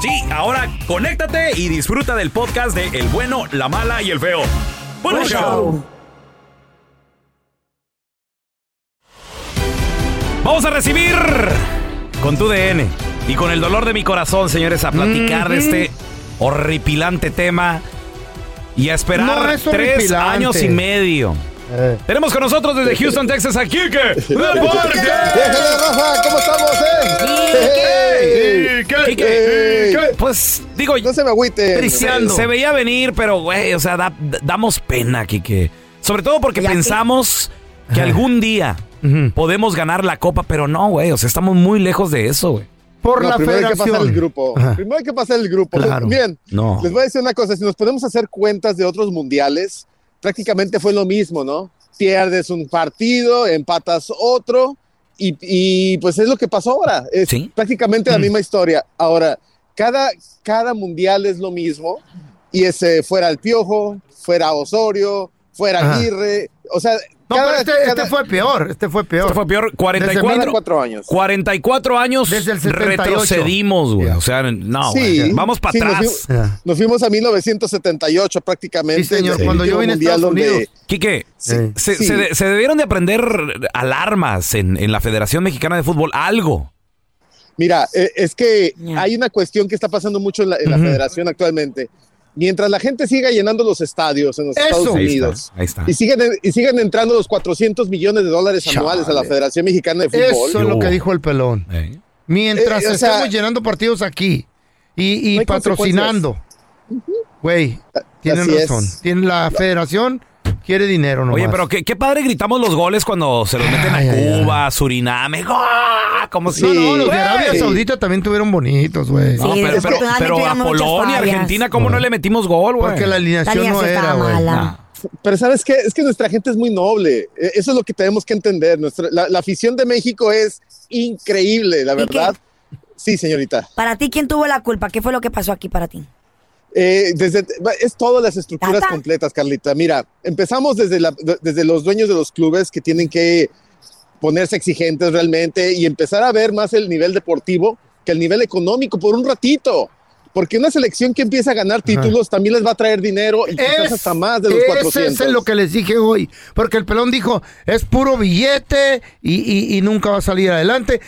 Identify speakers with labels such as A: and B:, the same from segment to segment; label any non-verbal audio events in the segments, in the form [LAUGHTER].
A: Sí, ahora conéctate y disfruta del podcast de El bueno, la mala y el feo. ¡Buen show!
B: show.
A: Vamos a recibir con tu DN y con el dolor de mi corazón, señores, a platicar de este horripilante tema y a esperar
B: No es
A: tres años y medio.
B: Eh.
A: Tenemos con nosotros desde Houston, Texas, a Kike. [LAUGHS]
C: Rafa, ¿cómo estamos, eh?
A: Kike. Kike, Pues digo,
C: No se me agüiten.
A: se, se veía venir, pero güey, o sea, da- da- damos pena, Kike. Sobre todo porque
D: que-
A: pensamos que algún día podemos ganar la copa, pero no, güey, o sea, estamos muy lejos de eso, güey.
B: Por
C: No,
B: la
C: primero hay que
B: federación.
C: pasar el grupo.
B: Ajá.
C: Primero hay que pasar el grupo.
B: Claro.
C: Bien,
A: No.
C: les voy a decir una cosa. Si nos podemos hacer cuentas de otros mundiales, prácticamente fue lo mismo, ¿no? Pierdes un partido, empatas otro, y, y, pues es lo que pasó ahora. Es
A: Sí.
C: prácticamente la misma historia. Ahora, cada, cada mundial es lo mismo, y ese fuera el Piojo, fuera Osorio, fuera. Aguirre, o sea,
B: No,
C: cada,
B: pero este,
C: cada-
B: este fue peor. Este fue peor.
A: Esto fue peor.
B: Desde
A: 44,
C: cuatro años.
A: 44 años
B: Desde el 78.
A: retrocedimos, güey. O sea, no,
C: Sí,
A: güey. Vamos para
C: sí, nos
A: atrás.
C: fuimos-
B: Ya.
C: Nos fuimos a 1978 prácticamente.
B: Sí, señor, cuando yo vine a Estados
C: donde-
B: Unidos.
A: Quique,
B: Sí.
A: se,
C: Sí.
A: se de- se debieron de aprender alarmas en, en la Federación Mexicana de Fútbol. Algo.
C: Mira, eh, es que hay una cuestión que está pasando mucho en la, en la federación actualmente. Mientras la gente siga llenando los estadios en los
B: Eso.
C: Estados
B: Ahí
C: Unidos
A: Ahí está.
C: y siguen, y siguen entrando los 400 millones de dólares anuales a la. Federación Mexicana de Fútbol.
B: Eso es lo que dijo el pelón.
A: Eh.
B: Mientras
C: Eh, o sea-
B: estamos llenando partidos aquí y, y
C: No hay
B: patrocinando. Güey, tienen
C: Así es.
B: razón. Tiene la federación quiere dinero nomás.
A: Oye, pero qué, qué padre gritamos los goles cuando se los meten
B: Ay,
A: a
B: ay, ay.
A: Cuba, Suriname. ¡Gol! Como si.
B: No, no, los de
C: Sí.
B: Arabia. Saudita también tuvieron bonitos, güey.
A: No, pero, pero,
D: desafortunadamente
A: pero a Polonia. Argentina, ¿cómo no le metimos gol, güey?
B: Porque la
D: La
B: alineación no era, güey.
A: Nah.
C: Pero ¿sabes qué? Es que nuestra gente es muy noble. Eh, Eso es lo que tenemos que entender. Nuestra, la, la afición de México es increíble, la verdad. Sí, señorita.
D: Para ti, ¿quién tuvo la culpa? ¿Qué fue lo que pasó aquí para ti?
C: Eh, desde, es todas las estructuras
D: Tata.
C: completas, Carlita. Mira, empezamos desde, la- desde los dueños de los clubes que tienen que ponerse exigentes realmente y empezar a ver más el nivel deportivo que el nivel económico por un ratito. Porque una selección que empieza a ganar títulos también les va a traer dinero y quizás
B: Es-
C: hasta más de los
B: ese
C: 400.
B: es lo que les dije hoy. Porque el pelón dijo, es puro billete y, y- y nunca va a salir adelante.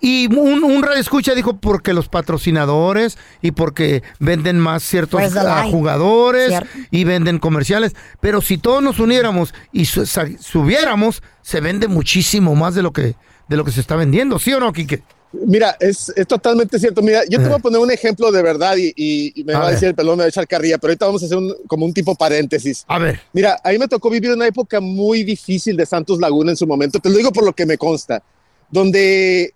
B: Y un, un radio escucha dijo porque los patrocinadores y porque venden más ciertos
D: Pues, the
B: ah,
D: line.
B: jugadores
D: Cierto.
B: y venden comerciales. Pero si todos nos uniéramos y su- sa- subiéramos, se vende muchísimo más de lo que de lo que se está vendiendo, ¿sí o no, Quique?
C: Mira, es, es totalmente cierto. Mira, yo te voy a poner un ejemplo de verdad y, y- y me
B: A
C: va a
B: ver.
C: decir el pelón, me va a echar carrilla, pero ahorita vamos a hacer un- como un tipo paréntesis.
B: A ver.
C: Mira, a mí me tocó vivir una época muy difícil de Santos Laguna en su momento, te lo digo por lo que me consta, donde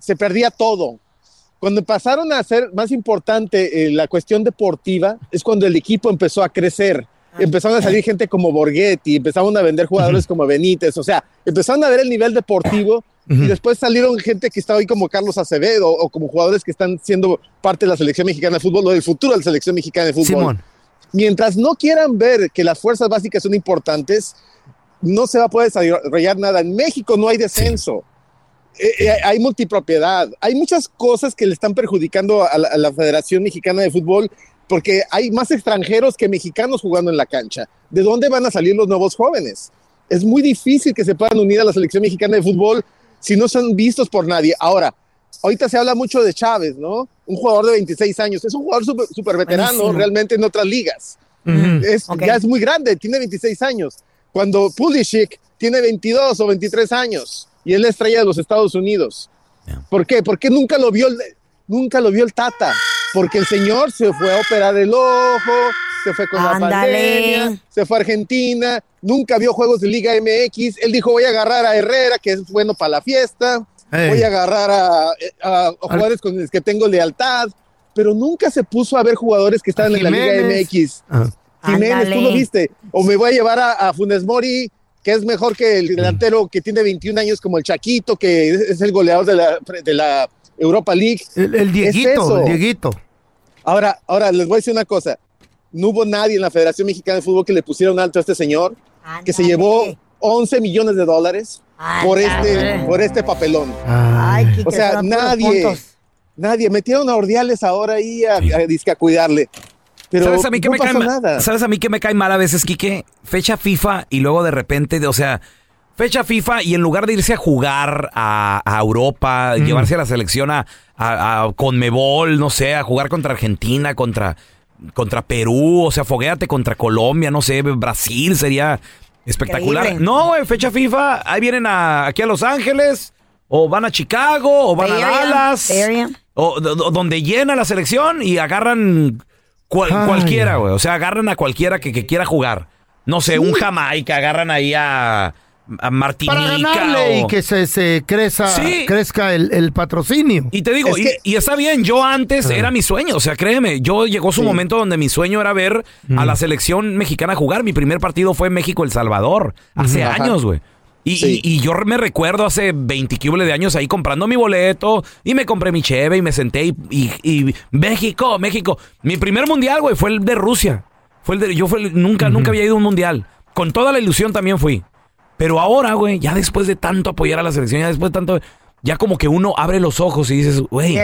C: se perdía todo. Cuando pasaron a ser más importante eh, la cuestión deportiva, es cuando el equipo empezó a crecer. Empezaron a salir gente como Borghetti, empezaron a vender jugadores como Benítez, o sea, empezaron a ver el nivel deportivo y después salieron gente que estaba ahí como Carlos Acevedo o como jugadores que están siendo parte de la selección mexicana de fútbol o del futuro de la selección mexicana de fútbol
B: Simón.
C: mientras no quieran ver que las fuerzas básicas son importantes, no se va a poder desarrollar nada. En México no hay descenso. Eh, hay multipropiedad. Hay muchas cosas que le están perjudicando a la, a la Federación Mexicana de Fútbol porque hay más extranjeros que mexicanos jugando en la cancha. ¿De dónde van a salir los nuevos jóvenes? Es muy difícil que se puedan unir a la selección mexicana de fútbol si no son vistos por nadie. Ahora, ahorita se habla mucho de Chávez, ¿no? Un jugador de 26 años. Es un jugador súper súper veterano
D: Buenísimo.
C: realmente en otras ligas. Es. Ya es muy grande, tiene 26 años. Cuando Pulisic tiene 22 o 23 años y es la estrella de los Estados Unidos. ¿Por qué? Porque nunca lo vio el, nunca lo vio el Tata. Porque el señor se fue a operar el ojo, se fue con la pandemia, se fue a Argentina, nunca vio juegos de Liga MX. Él dijo, voy a agarrar a Herrera, que es bueno para la fiesta. Voy a agarrar a, a- a jugadores con los que tengo lealtad. Pero nunca se puso a ver jugadores que estaban en la Liga. MX.
B: Ah.
C: Jiménez, tú lo viste. O me voy a llevar a, a Funes Mori, que es mejor que el delantero que tiene 21 años como el Chaquito, que es, el goleador de la, de la Europa League.
B: El, el Dieguito, el Dieguito.
C: Ahora, ahora les voy a decir una cosa. No hubo nadie en la Federación Mexicana de Fútbol que le pusiera un alto a este señor, que se llevó 11 millones de dólares por este, por este papelón.
D: Ay,
C: O sea, nadie, nadie. Metieron a Ordiales ahora ahí a, a- a cuidarle. Pero
A: ¿Sabes a mí que
C: no
A: me cae
C: nada.
A: ¿Sabes a mí que me cae mal a veces, Quique? Fecha FIFA y luego de repente, o sea, fecha FIFA y en lugar de irse a jugar a, a Europa, llevarse a la selección a, a, a Conmebol, no sé, a jugar contra Argentina, contra, contra Perú, o sea, foguéate contra Colombia, no sé, Brasil sería espectacular.
D: Increíble.
A: No, fecha FIFA, ahí vienen a, aquí a Los Ángeles, o van a Chicago, o van a Dallas.
D: Area.
A: O do- donde llena la selección y agarran cual-
B: Ay.
A: cualquiera, güey. O sea, agarran a cualquiera que, que quiera jugar. No sé, un Jamaica, agarran ahí a, a Martinica.
B: Para ganarle
A: o-
B: y que se, se creza,
A: Sí.
B: crezca el, el patrocinio.
A: Y te digo,
C: Es
A: y,
C: que-
A: y está bien, yo antes era mi sueño, o sea, créeme, yo llegó su momento donde mi sueño era ver a la selección mexicana jugar. Mi primer partido fue México-El Salvador, hace
C: Ajá.
A: años, güey. Y,
C: Sí.
A: y- y yo me recuerdo hace 20 cúbules de años ahí comprando mi boleto y me compré mi cheve y me senté y, y- y México, México. Mi primer mundial, güey, fue el de Rusia. Fue el de, yo fue el- nunca, nunca había ido a un mundial. Con toda la ilusión también fui. Pero ahora, güey, ya después de tanto apoyar a la selección, ya después de tanto, ya como que uno abre los ojos y dices, güey,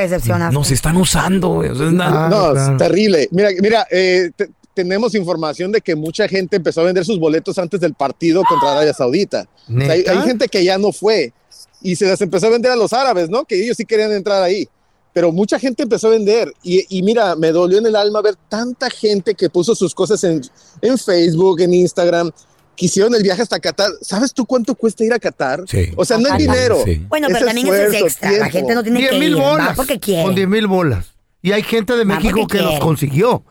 A: nos están usando, güey. O sea, es nada-
B: Ah,
C: no,
B: claro.
C: es terrible. Mira, mira, eh, te- tenemos información de que mucha gente empezó a vender sus boletos antes del partido contra Arabia Saudita. O sea, hay, hay gente que ya no fue y se las empezó a vender a los árabes, ¿no? Que ellos sí querían entrar ahí. Pero mucha gente empezó a vender y, y mira, me dolió en el alma ver tanta gente que puso sus cosas en, en Facebook, en Instagram, que hicieron el viaje hasta Qatar. ¿Sabes tú cuánto cuesta ir a Qatar?
A: Sí.
C: O sea, no es dinero.
A: sí.
D: Bueno, pero
C: Es
D: también eso es
C: esfuerzo,
D: extra. La
C: tiempo.
D: gente no tiene
B: 10
D: que
B: mil
D: ir.
B: Bolas.
D: porque quiere.
B: Con 10 mil bolas. Y hay gente de México que los
D: quiere.
B: consiguió.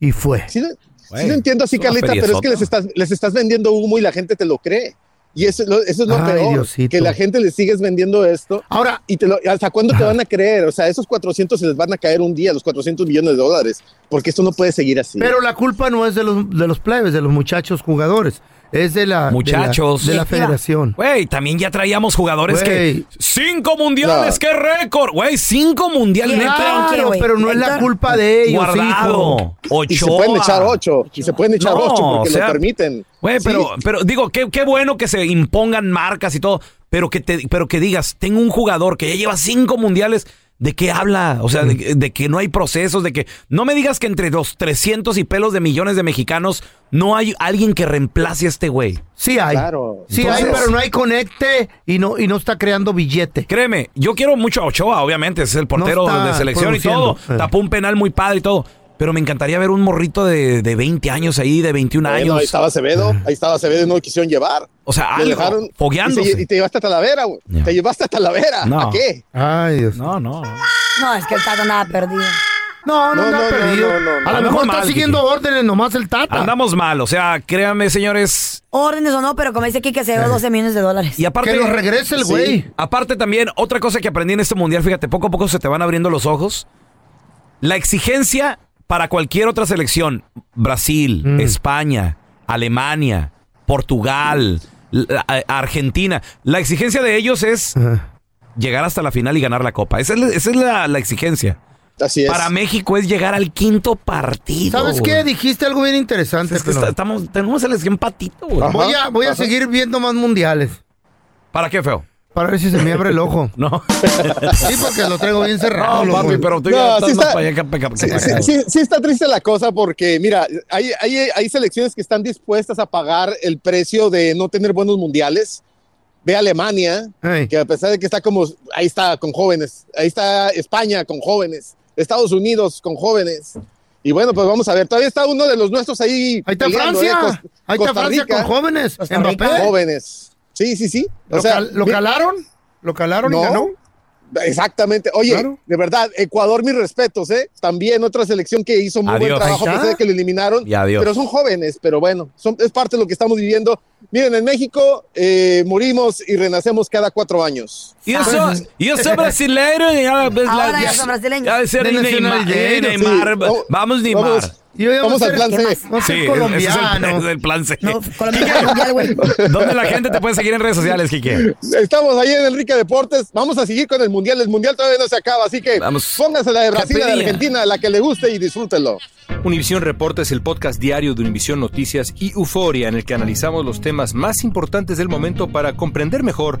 B: Y fue.
C: Sí, lo-
A: Güey,
C: sí lo entiendo así, Carlita, pero es que les estás, les estás vendiendo humo y la gente te lo cree. Y eso, es lo- eso es lo
B: Ay,
C: peor,
B: Diosito.
C: que la gente le sigues vendiendo esto.
B: Ahora,
C: ¿Y te lo- hasta cuándo te van a creer? O sea, esos 400 se les van a caer un día, los 400 millones de dólares, porque esto no puede seguir así.
B: pero la culpa no es de los, de los plebes, de los muchachos jugadores. Es de la, de la-
A: Muchachos.
B: de la, federación.
A: Güey, también ya traíamos jugadores que. ¡Cinco mundiales!
C: No.
A: ¡Qué récord! Güey, cinco mundiales,
B: pero no es la culpa de ellos, hijo.
A: Guardado.
C: Y se pueden echar ocho, y se pueden echar
A: No,
C: ocho porque
A: o sea,
C: lo permiten.
A: Güey,
C: Sí.
A: pero, pero digo, qué, qué bueno que se impongan marcas y todo, pero que te, pero que digas, tengo un jugador que ya lleva cinco mundiales, ¿De qué habla? O sea, de, de que no hay procesos, de que... No me digas que entre los 300 y pelos de millones de mexicanos no hay alguien que reemplace a este güey.
B: Sí hay.
C: Claro.
B: Sí hay, pero no hay conecte y no, y no está creando billete.
A: Créeme, yo quiero mucho a Ochoa, obviamente, es el portero
B: No
A: de selección y todo.
B: Eh.
A: Tapó un penal muy padre y todo. Pero me encantaría ver un morrito de, de 20 años ahí, de 21
C: Bueno,
A: años.
C: ahí estaba Acevedo, ahí estaba Acevedo y no lo quisieron llevar.
A: O sea, algo,
C: dejaron
A: fogueándose.
C: Y, se- y te llevaste a Talavera, güey. Te llevaste a Talavera.
A: No.
C: ¿A qué?
B: Ay, Dios.
A: No, no.
D: No, es que el Tata nada perdido.
B: No, no,
C: No,
B: no, perdido.
C: no, no, no.
B: A lo
A: Andamos
B: mejor está
A: mal,
B: siguiendo órdenes nomás el Tata.
A: Andamos mal, o sea, créanme, señores.
D: Órdenes o no, pero como dice aquí que se dio 12 millones de dólares.
A: Y aparte,
B: que lo regrese el
C: Sí.
B: güey.
A: aparte también, otra cosa que aprendí en este mundial, fíjate, poco a poco se te van abriendo los ojos. La exigencia para cualquier otra selección, Brasil,
B: Mm.
A: España, Alemania, Portugal, la- Argentina, la exigencia de ellos es llegar hasta la final y ganar la copa. Esa es la, esa es la- la exigencia.
C: Así es.
A: Para México es llegar al quinto partido.
B: ¿Sabes qué? Dijiste algo bien interesante.
A: Es que
B: pelón.
A: está- estamos, tenemos el empatito,
B: voy a, voy a seguir viendo más mundiales.
A: ¿Para qué, feo?
B: Para ver si se me abre el ojo. [LAUGHS]
A: No.
B: Sí, porque lo traigo bien cerrado.
A: No, papi, pero tú
C: No,
A: ya
C: sí está-
A: para allá que para acá.
C: Sí, sí, sí- sí está triste la cosa porque, mira, hay, hay, hay selecciones que están dispuestas a pagar el precio de no tener buenos mundiales. Ve Alemania, que a pesar de que está como, ahí está con jóvenes, ahí está España con jóvenes, Estados Unidos con jóvenes. Y bueno, pues vamos a ver, todavía está uno de los nuestros ahí.
B: Ahí está
C: peleando,
B: Francia.
C: ¿eh? Cos-
B: Ahí está
C: Costa
B: Francia
C: Rica,
B: con jóvenes.
D: Costa Rica.
B: Mbappé.
C: jóvenes. Sí, sí, sí. O
B: ¿Lo,
C: sea,
B: cal- lo calaron? ¿Lo calaron y
C: No.
B: ganó?
C: Exactamente. Oye,
B: Claro.
C: de verdad, Ecuador, mis respetos, ¿eh? También otra selección que hizo muy
A: Adiós.
C: buen trabajo, a pesar de que lo eliminaron.
A: Y adiós.
C: Pero son jóvenes, pero bueno, son, es parte de lo que estamos viviendo. Miren, en México eh, morimos y renacemos cada cuatro años.
A: Y eso, y eso brasileiro. Ya, pues,
D: Ahora
A: la-
D: ya son brasileños.
A: Ya de ser
B: De
A: Neymar.
B: nacionalidad,
A: Neymar,
C: sí.
A: Vamos, Neymar.
C: Vamos.
B: Yo
C: Vamos al plan C.
B: ser
A: Sí,
B: colombiano.
A: es el, plan- es el plan C.
D: No, güey. [LAUGHS]
A: ¿Dónde la gente te puede seguir en redes sociales, Kike?
C: Estamos ahí en Enrique Deportes. Vamos a seguir con el Mundial. El Mundial todavía no se acaba, así que
A: Vamos.
C: pónganse la de Brasil, la de. Argentina, la que le guste y disfrútenlo.
E: Univisión Reporta es el podcast diario de Univisión Noticias y Euforia en el que analizamos los temas más importantes del momento para comprender mejor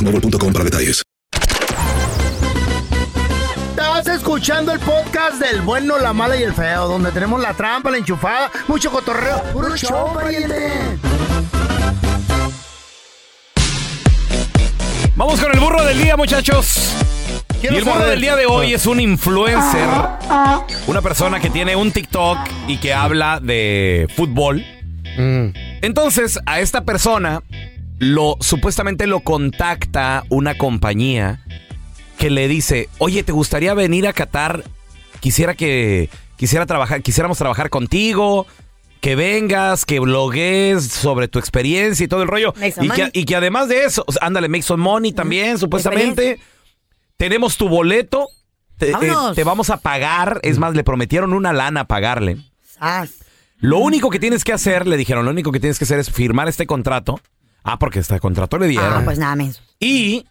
F: boostmobile.com para detalles.
B: Estás escuchando el podcast del bueno, la mala y el feo, donde tenemos la trampa, la enchufada, mucho cotorreo. ¡Puro show, pariente!
A: Vamos con el burro del día, muchachos. Y el burro
B: saber-
A: del día de hoy es un influencer, una persona que tiene un TikTok y que habla de fútbol.
B: Mm.
A: Entonces, a esta persona lo supuestamente lo contacta una compañía que le dice, "Oye, ¿te gustaría venir a Qatar? Quisiera que quisiera trabajar, quisiéramos trabajar contigo, que vengas, que blogues sobre tu experiencia y todo el rollo. Y que,
D: money.
A: y que además de eso, ándale, make some money también, supuestamente. Tenemos tu boleto. Te, eh, te vamos a pagar. Es más, le prometieron una lana a pagarle.
D: Sas.
A: Lo único que tienes que hacer, le dijeron, lo único que tienes que hacer es firmar este contrato. Ah, porque este contrato le dieron.
D: Ah, pues nada, menso.
A: Y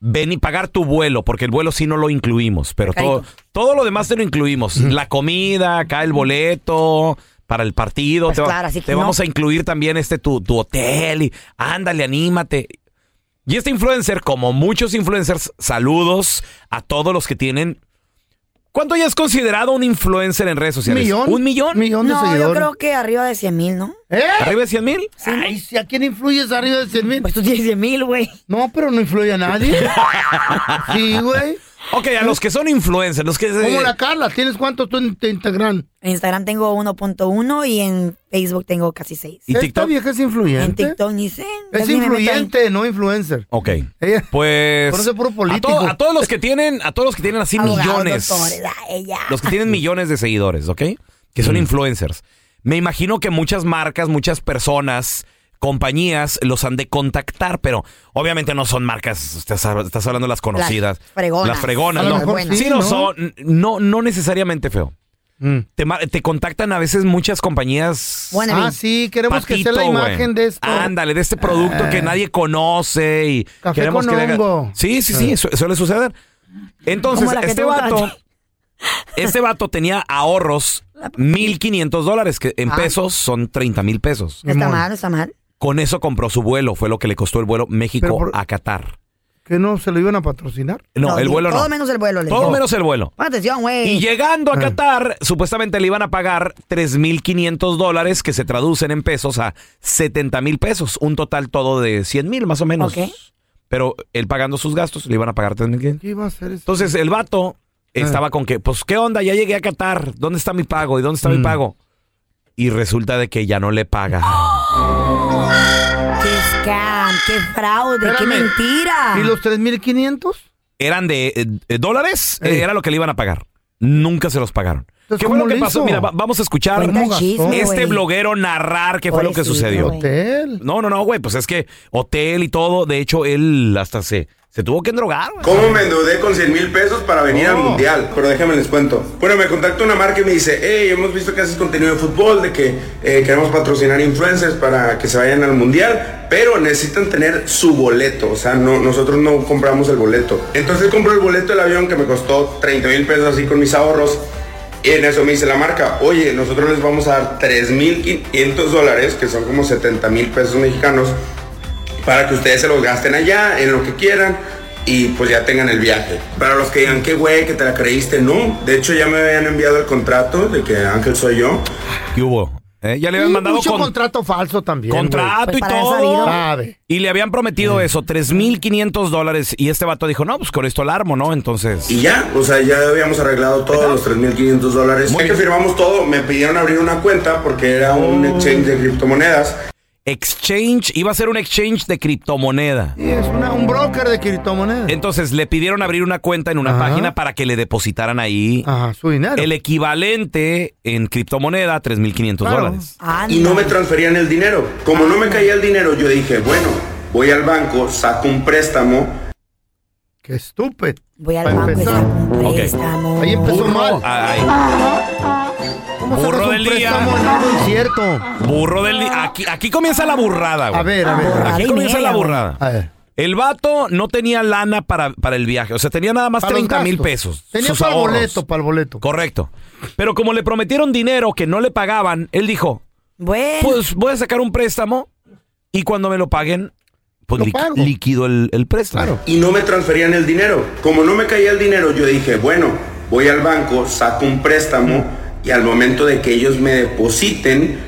A: ven y pagar tu vuelo, porque el vuelo sí no lo incluimos, pero todo, todo lo demás te lo incluimos. La comida, acá el boleto para el partido.
D: Pues
A: te va-
D: claro, así que
A: te
D: no.
A: vamos a incluir también este tu, tu hotel y ándale, anímate. Y este influencer, como muchos influencers, saludos a todos los que tienen. ¿Cuánto ya es considerado un influencer en redes
B: ¿Un
A: sociales?
B: millón?
A: ¿Un millón?
B: millón de
D: No, yo
B: seguidores.
D: creo que arriba de 100 mil, ¿no?
B: ¿Eh?
A: ¿Arriba de 100 mil?
B: Ay, si ¿a quién influyes arriba de 100 mil?
D: Pues tú tienes 100 mil, güey.
B: No, pero no influye a nadie. [LAUGHS] sí, güey.
A: Ok, a los que son influencers, los que...
B: Como la Carla, ¿tienes cuántos tú en en Instagram?
D: En Instagram tengo 1.1 y en Facebook tengo casi 6.
A: ¿Y
B: Esta
A: TikTok?
B: vieja es
D: En
B: influyente.
D: TikTok ni sé.
B: Es
D: casi me meto ahí.
B: influyente, no influencer.
A: Ok.
B: Ella-
A: Pues.
B: Conoce puro
A: a,
B: político.
A: to- a todos los que tienen, a todos los que tienen así
D: Abogados,
A: millones.
D: doctores, ah, ella.
A: Los que tienen millones de seguidores, ¿ok? Que son influencers. Me imagino que muchas marcas, muchas personas, compañías los han de contactar, pero obviamente no son marcas, estás, estás hablando de las conocidas.
D: Las fregonas.
A: Las fregonas, no.
D: buenas.
B: sí,
A: no, son, no, no necesariamente feo.
B: Mm.
A: Te, te contactan a veces muchas compañías.
D: Bueno,
B: Ah, sí, queremos que sea la imagen de esto.
A: Ándale, de este producto
B: Ah.
A: que nadie conoce y
B: Café
A: queremos
B: con
A: que haga-
B: hongo.
A: Sí, sí, sí, su- suele suceder. Entonces, este vato, este vato tenía ahorros 1.500 dólares, que en
D: Ah.
A: pesos son 30 mil pesos.
D: Está mal, está mal.
A: Con eso compró su vuelo, fue lo que le costó el vuelo México
B: por-
A: a Qatar.
B: ¿Que no se lo iban a patrocinar?
A: No, el vuelo no.
D: Todo menos el vuelo. le
A: Todo
D: digo.
A: menos el vuelo.
D: Atención, güey.
A: Y llegando a
B: Ah.
A: Qatar, supuestamente le iban a pagar 3.500 dólares, que se traducen en pesos a 70 mil pesos. Un total todo de 100 mil, más o menos.
D: Ok.
A: Pero él pagando sus gastos, le iban a pagar 3.500.
B: ¿Qué iba a hacer eso?
A: Entonces el vato estaba con que, pues, ¿qué onda? Ya llegué a Qatar. ¿Dónde está mi pago? ¿Y dónde está mi
B: Mm.
A: pago? Y resulta de que ya no le paga. [GASPS] [GASPS]
D: qué fraude, qué
B: Espérame.
D: mentira.
B: ¿Y los 3.500?
A: Eran de eh, dólares, eh, era lo que le iban a pagar. Nunca se los pagaron.
B: Entonces,
A: ¿Qué fue lo
B: ¿cómo
A: que pasó? Mira, va- vamos a escuchar este
D: güey.
A: bloguero narrar qué fue lo que
D: Pobrecito,
A: sucedió.
D: güey.
B: Hotel.
A: No, no, no, güey, pues es que hotel y todo, de hecho, él hasta se, se tuvo que endrogar. güey.
G: ¿Cómo me endeudé con 100 mil pesos para venir al mundial? Pero déjenme les cuento. Bueno, me contacta una marca y me dice, hey, hemos visto que haces contenido de fútbol, de que eh, queremos patrocinar influencers para que se vayan al mundial, pero necesitan tener su boleto. O sea, no, nosotros no compramos el boleto. Entonces compro el boleto del avión que me costó 30 mil pesos así con mis ahorros. Y en eso me dice la marca, oye, nosotros les vamos a dar 3.500 dólares, que son como 70 mil pesos mexicanos, para que ustedes se los gasten allá, en lo que quieran, y pues ya tengan el viaje. Para los que digan, qué güey, que te la creíste, no. De hecho, ya me habían enviado el contrato de que Ángel soy yo.
A: ¿Qué hubo? ¿Eh? Ya le
B: Y
A: habían mandado
B: mucho
A: con-
B: contrato falso también.
A: contrato
D: Pues
A: y todo.
B: Sabe.
A: Y le habían prometido eso, 3.500 dólares. Y este vato dijo, no, pues con esto alarmo, ¿no? Entonces...
G: Y ya, o sea, ya habíamos arreglado todos los 3.500 dólares. Que firmamos todo, me pidieron abrir una cuenta porque era un exchange de criptomonedas.
A: Exchange, iba a ser un exchange de criptomoneda.
B: Y es una- un broker de criptomonedas.
A: Entonces le pidieron abrir una cuenta en una
B: Ajá.
A: página para que le depositaran ahí
B: Ajá, su dinero.
A: el equivalente en criptomoneda, 3.500
B: Claro.
A: dólares.
D: Anda.
G: y no me transferían el dinero. Como no me caía el dinero, yo dije, bueno, voy al banco, saco un préstamo.
B: Qué estúpido.
D: Voy al
B: Para
D: banco y saco un préstamo.
B: Ahí empezó
A: Burro,
B: mal.
A: ay,
B: ¿Cómo
A: burro del día.
B: préstamo en algo incierto?
A: burro del día. Aquí, aquí comienza la burrada, güey.
B: A ver, a ver.
D: Burrada
A: Aquí comienza la burrada.
B: A ver.
A: El vato no tenía lana para, para el viaje. O sea, tenía nada más
B: Para los
A: 30 mil
B: gastos.
A: pesos.
B: Tenía
A: sus
B: para el
A: ahorros.
B: boleto, para el boleto.
A: Correcto. Pero como le prometieron dinero que no le pagaban, él dijo,
D: Bueno,
A: pues voy a sacar un préstamo y cuando me lo paguen, pues
B: Lo
A: li-
B: pago.
A: liquido el, el préstamo.
B: Claro.
G: y no me transferían el dinero. Como no me caía el dinero, yo dije, bueno, voy al banco, saco un préstamo y al momento de que ellos me depositen,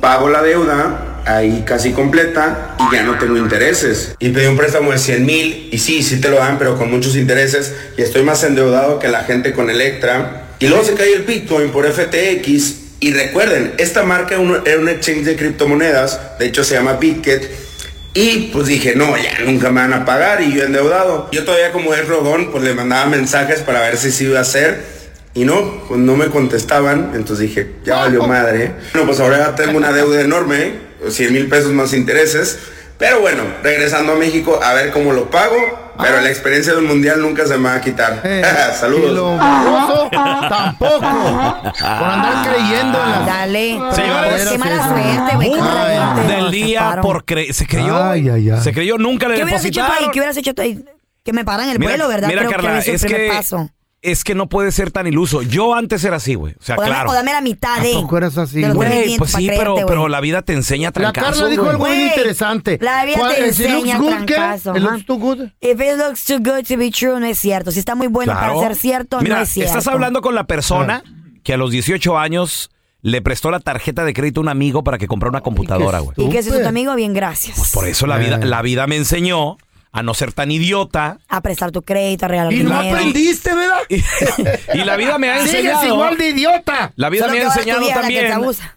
G: pago la deuda ahí casi completa y ya no tengo intereses. Y pedí un préstamo de 100 mil y sí, sí te lo dan, pero con muchos intereses y estoy más endeudado que la gente con Electra. Y luego se cae el Bitcoin por FTX. Y recuerden, esta marca era un exchange de criptomonedas, de hecho se llama Bitget. Y pues dije, no, ya nunca me van a pagar y yo endeudado. Yo todavía como es rodón, pues le mandaba mensajes para ver si se iba a hacer. Y no, pues no me contestaban, entonces dije, ya valió madre. Bueno, pues ahora tengo una deuda enorme, 100 mil pesos más intereses. Pero bueno, regresando a México, a ver cómo lo pago. Pero la experiencia del mundial nunca se me va a quitar.
B: Eh, [LAUGHS]
G: Saludos.
B: Y lo baboso, tampoco. Por andar creyendo en las...
D: Dale.
A: Señores,
D: Qué mala suerte, güey.
A: Del día por cre se creyó.
B: Ay, ay, ay.
A: Se creyó, nunca le
D: ¿Qué hubieras hecho tú ahí?
A: depositaron.
D: ¿Qué hubieras hecho tú ahí? Que me paran el
A: Mira,
D: vuelo, ¿verdad?
A: mira,
D: Creo
A: Carla,
D: que
A: es
D: el primer
A: que
D: paso.
A: Es que no puede ser tan iluso. Yo antes era así, güey. O sea,
D: O dame,
A: claro.
D: o dame la mitad de.
B: ¿A poco eras así,
D: de los
B: güey?
D: 3,500
A: Pues sí, pero,
D: creerte,
A: pero la vida te enseña
B: La
A: trancazo.
B: Carla dijo algo bien interesante.
D: la vida
B: ¿Cuál-
D: te
B: si looks
D: enseña
B: good, ¿qué?
D: trancazo,
B: ¿It looks too good?
D: If it looks too good to be true, no es cierto. Si está muy bueno
A: Claro.
D: para ser cierto,
A: Mira,
D: no es cierto.
A: estás hablando con la persona que a los 18 años le prestó la tarjeta de crédito a un amigo para que comprara una computadora, güey.
D: Y que si es tu amigo, bien, gracias.
A: Por eso la vida, la vida me enseñó a no ser tan idiota.
D: A prestar tu crédito, a regalar
B: Y no aprendiste, ¿verdad? [LAUGHS]
A: Y la vida me ha
B: Sigues
A: enseñado.
B: igual de idiota.
A: La vida
D: Solo
A: me ha enseñado también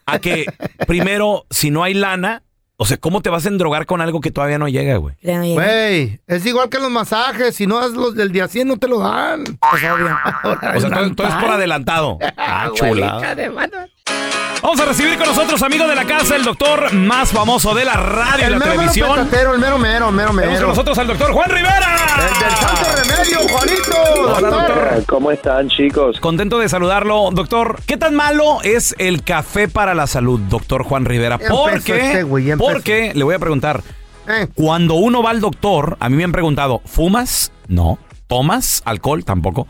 A: a que primero, si no hay lana, o sea, ¿cómo te vas a endrogar con algo que todavía no llega, güey?
B: Güey, es igual que los masajes. Si no das los del día 100, no te lo dan.
D: Pues obvio.
A: O sea, todo, es por adelantado. [LAUGHS] Ah, chulada. Vamos a recibir con nosotros, amigo de la casa, el doctor más famoso de la radio y
B: El
A: la
B: mero, mero
A: televisión.
B: petatero, el mero, mero, mero,
A: Tenemos con
B: mero.
A: nosotros al doctor Juan Rivera.
B: El del santo remedio, Juanito.
A: Hola, doctor.
H: ¿Cómo están, chicos?
A: Contento de saludarlo, doctor. ¿Qué tan malo es el café para la salud, doctor Juan Rivera? Porque,
B: este
A: porque le voy a preguntar,
B: Eh,
A: cuando uno va al doctor, a mí me han preguntado, ¿fumas? No. ¿Tomas alcohol? Tampoco.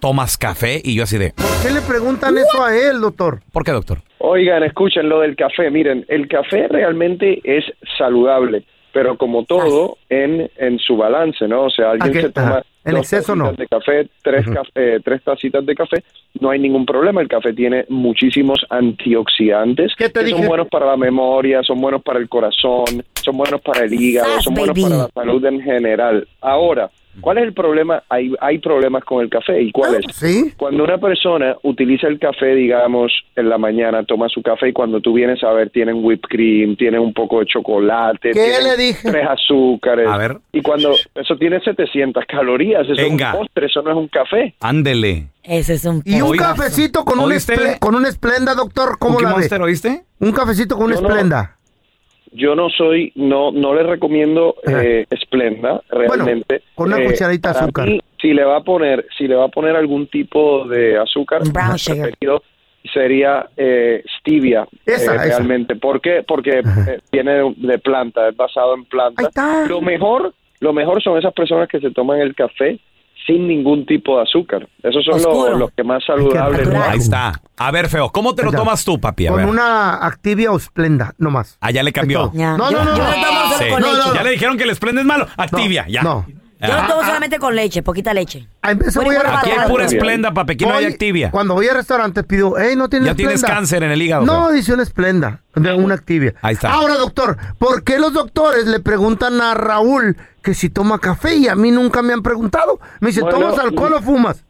A: ¿Tomas café? Y yo así de,
B: ¿Por qué le preguntan eso a él, doctor?
A: ¿por qué, doctor?
H: Oigan, escuchen lo del café. Miren, el café realmente es saludable, pero como todo, en, en su balance, ¿no? O sea, alguien se toma dos
B: exceso,
H: tacitas
B: no.
H: de café, tres, caf- eh, tres tacitas de café, no hay ningún problema. El café tiene muchísimos antioxidantes
B: ¿Qué te
H: que son
B: dije?
H: buenos para la memoria, son buenos para el corazón, son buenos para el hígado, son buenos
D: baby.
H: para la salud en general. Ahora, ¿cuál es el problema? Hay, hay problemas con el café. ¿Y cuál es?
B: ¿Sí?
H: Cuando una persona utiliza el café, digamos, en la mañana, toma su café y cuando tú vienes a ver, tienen whipped cream, tienen un poco de chocolate,
B: ¿Qué le dije?
H: tres azúcares.
A: A ver.
H: Y cuando eso tiene 700 calorías, eso
A: Venga.
H: es un postre, eso no es un café.
A: Ándele.
D: Ese es un
B: Y un cafecito con un, con un esplenda, doctor, ¿cómo
A: ¿Cookie
B: la ve?
A: Monster, oíste?
B: Un cafecito con un
H: Yo no-
B: esplenda.
H: Yo no soy, no, no le recomiendo eh, Splenda, realmente.
B: con una
H: Eh,
B: cucharadita de azúcar.
H: mí, si le va a poner, si le va a poner algún tipo de azúcar,
D: Brown sugar.
H: preferido sería eh, stevia,
B: Esa,
H: eh,
B: esa.
H: realmente. ¿Por qué? Porque eh, viene de, de planta, es basado en
B: Ahí
H: planta.
B: está.
H: Lo mejor, lo mejor son esas personas que se toman el café sin ningún tipo de azúcar. Esos son los, los que más saludables.
D: natural.
A: Ahí está. A ver, feo, ¿cómo te lo tomas tú, papi? A
B: Con
A: ver.
B: una Activia o Esplenda, no más.
A: Ah, ya le
B: Es
A: cambió.
B: No, no, no.
A: Ya le dijeron que el Splenda es malo. Activia, ya.
B: no.
D: Yo lo tomo solamente con leche, poquita leche.
B: A veces
D: Bueno,
B: voy a
A: Aquí hay pura. Esplenda, papi. Aquí no hay Activia.
B: Cuando voy a restaurantes pido, hey, no tienes
A: Ya tienes
B: Splenda?"
A: cáncer en el hígado.
B: No, dice una esplenda, de una activia.
A: Ahí está.
B: Ahora, doctor, ¿por qué los doctores le preguntan a Raúl que si toma café y a mí nunca me han preguntado? Me dice,
H: Bueno,
B: ¿tomas alcohol o fumas?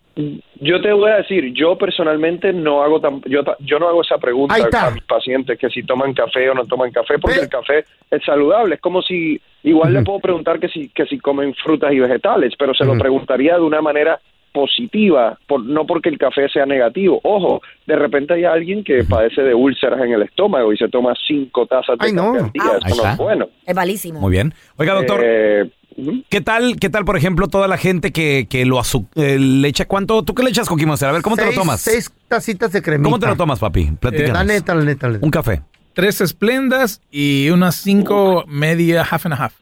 H: Yo te voy a decir, yo personalmente no hago tan, yo, ta- yo no hago esa pregunta a mis pacientes que si toman café o no toman café, porque el café es saludable. Es como si, igual le puedo preguntar que si, que si comen frutas y vegetales, pero se lo preguntaría de una manera positiva, por, no porque el café sea negativo. Ojo, de repente hay alguien que padece de úlceras en el estómago y se toma cinco tazas de
B: Ay,
H: café
B: no.
H: al día.
D: Ouch.
H: Eso no es bueno.
D: Es malísimo.
A: Muy bien. Oiga, doctor,
H: Eh.
A: ¿Qué tal, qué tal, por ejemplo, toda la gente que, que lo azu- eh, le echa cuánto? ¿Tú qué le echas, Cookie Monster? A ver, ¿cómo te lo tomas?
B: Seis tacitas de cremita.
A: ¿Cómo te lo tomas, papi? Platícanos.
B: La neta, la neta, la neta.
A: Un café.
I: tres esplendas y unas cinco media half and a half.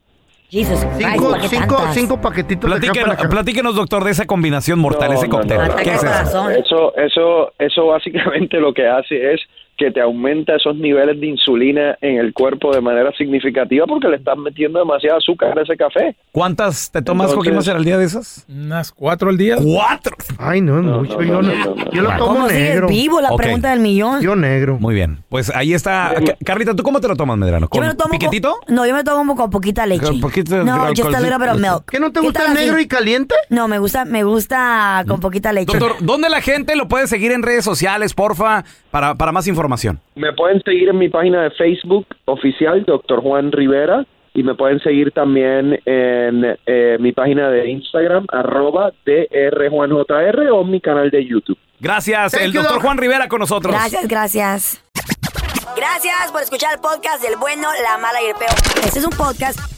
D: Jesus
B: Cinco,
D: ¿para qué
B: cinco, cinco paquetitos de
A: Platíquenos,
B: café.
A: platíquenos, doctor, de esa combinación mortal,
H: No,
A: ese
H: no,
A: cóctel.
H: no, no.
A: ¿Qué es. Eso,
H: eso, eso básicamente lo que hace es que te aumenta esos niveles de insulina en el cuerpo de manera significativa porque le estás metiendo demasiado azúcar a ese café.
A: ¿Cuántas te tomas,
H: Entonces-
A: al día de esas?
I: Unas cuatro al día.
A: ¡Cuatro!
B: Ay, no, es
H: No,
B: mucho.
H: no,
B: yo,
H: no,
B: no-
H: no, no.
B: yo lo tomo
D: ¿Cómo
B: negro.
D: vivo? La pregunta del millón.
B: Yo negro.
A: Muy bien. Pues ahí está. Ca- Carlita, ¿tú cómo te lo tomas, Medrano?
D: Yo
A: ¿Con
D: me lo tomo
A: piquetito?
D: Con, no, yo me lo tomo con poquita leche.
A: Con poquito de
D: no,
A: alcohol,
D: just a
A: sí.
D: little bit of milk.
B: ¿Qué no te
D: ¿Qué
B: gusta el
D: así?
B: negro y caliente?
D: No, me gusta, me gusta con poquita leche.
A: Doctor, ¿dónde la gente lo puede seguir en redes sociales, porfa, para, para más información?
H: Me pueden seguir en mi página de Facebook oficial, Dr. Juan Rivera, y me pueden seguir también en eh, mi página de Instagram, arroba drjuanjr o mi canal de YouTube.
A: Gracias, el doctor Juan Rivera con nosotros.
D: Gracias, gracias. Gracias por escuchar el podcast del bueno, la mala y el peor. Este es un podcast